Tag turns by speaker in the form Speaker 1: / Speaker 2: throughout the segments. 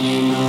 Speaker 1: you know.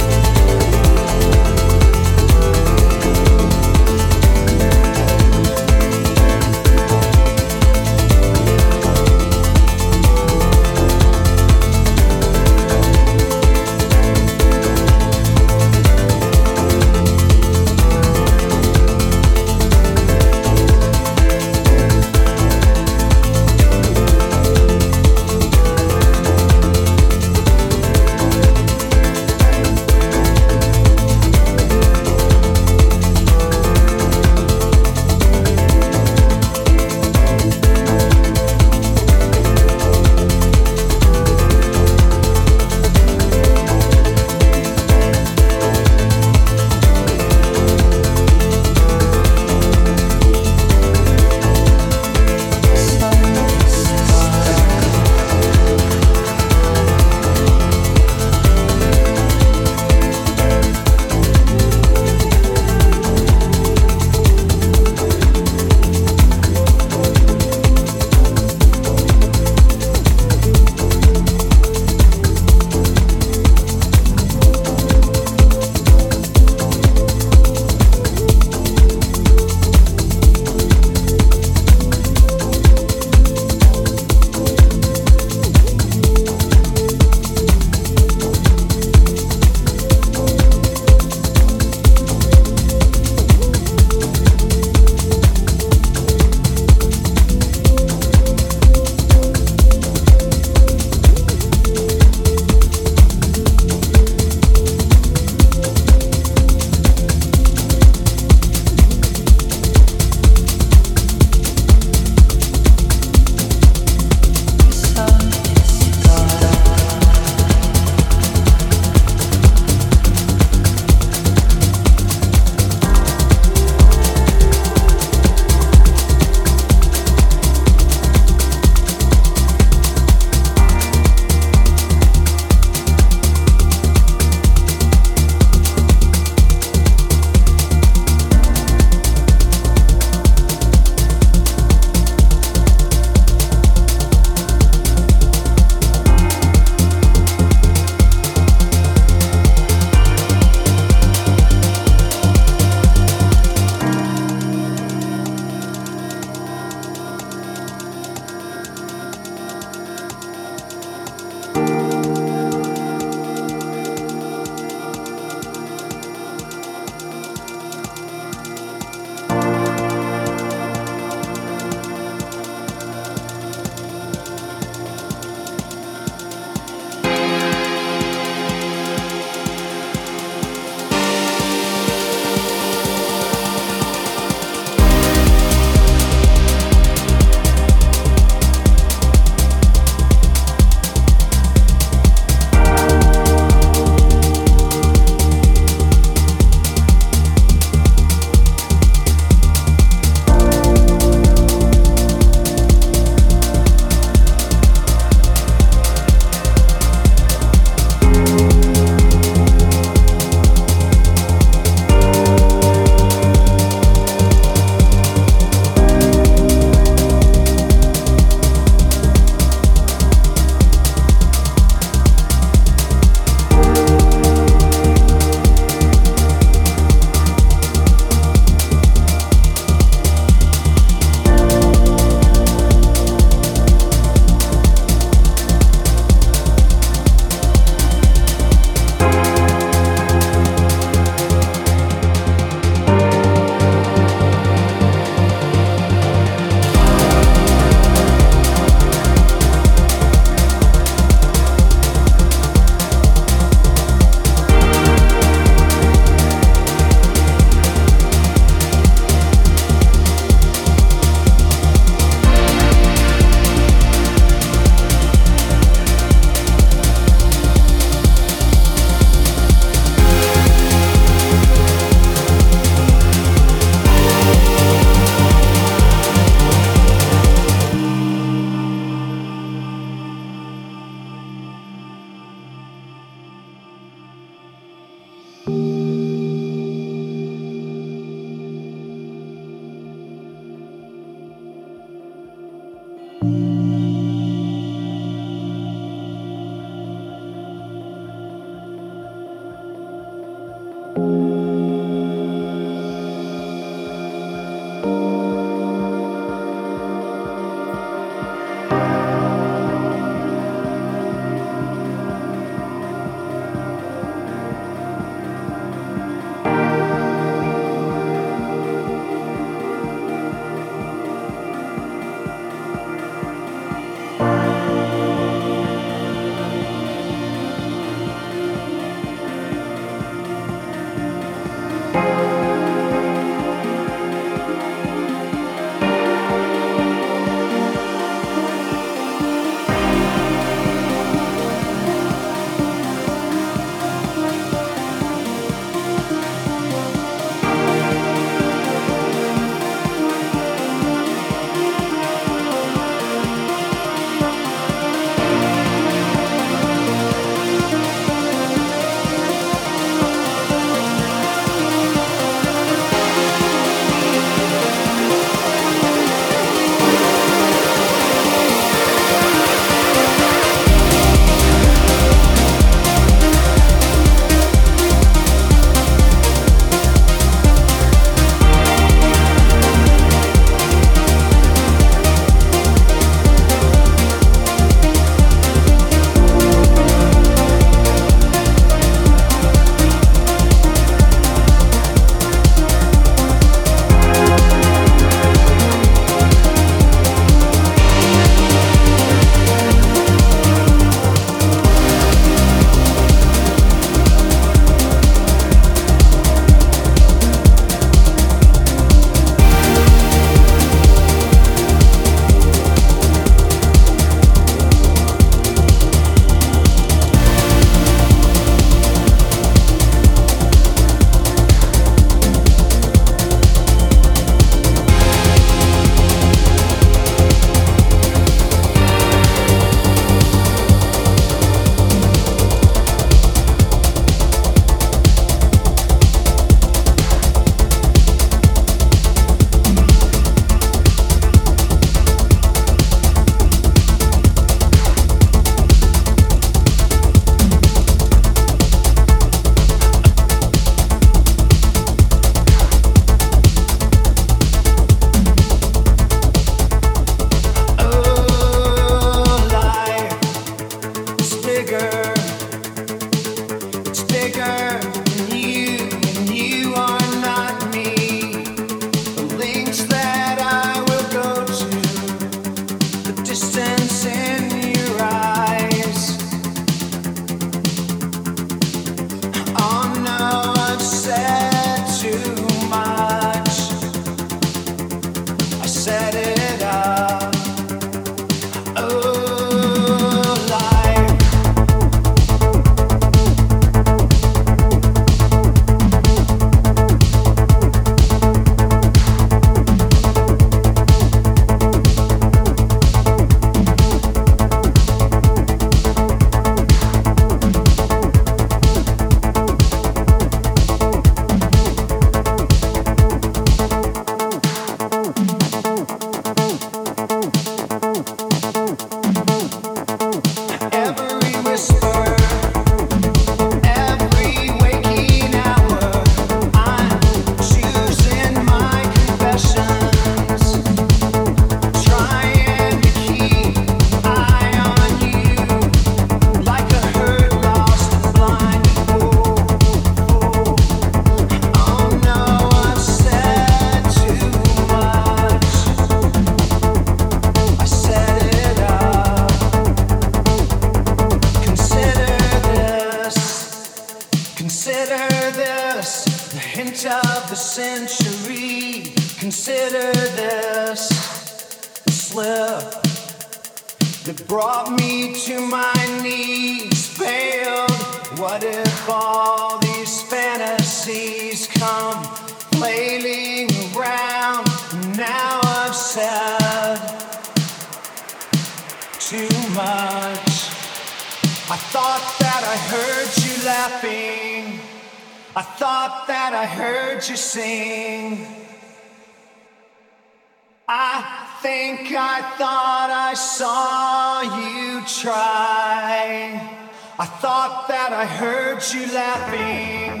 Speaker 1: I heard you laughing.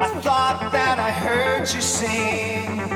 Speaker 1: I thought that I heard you sing.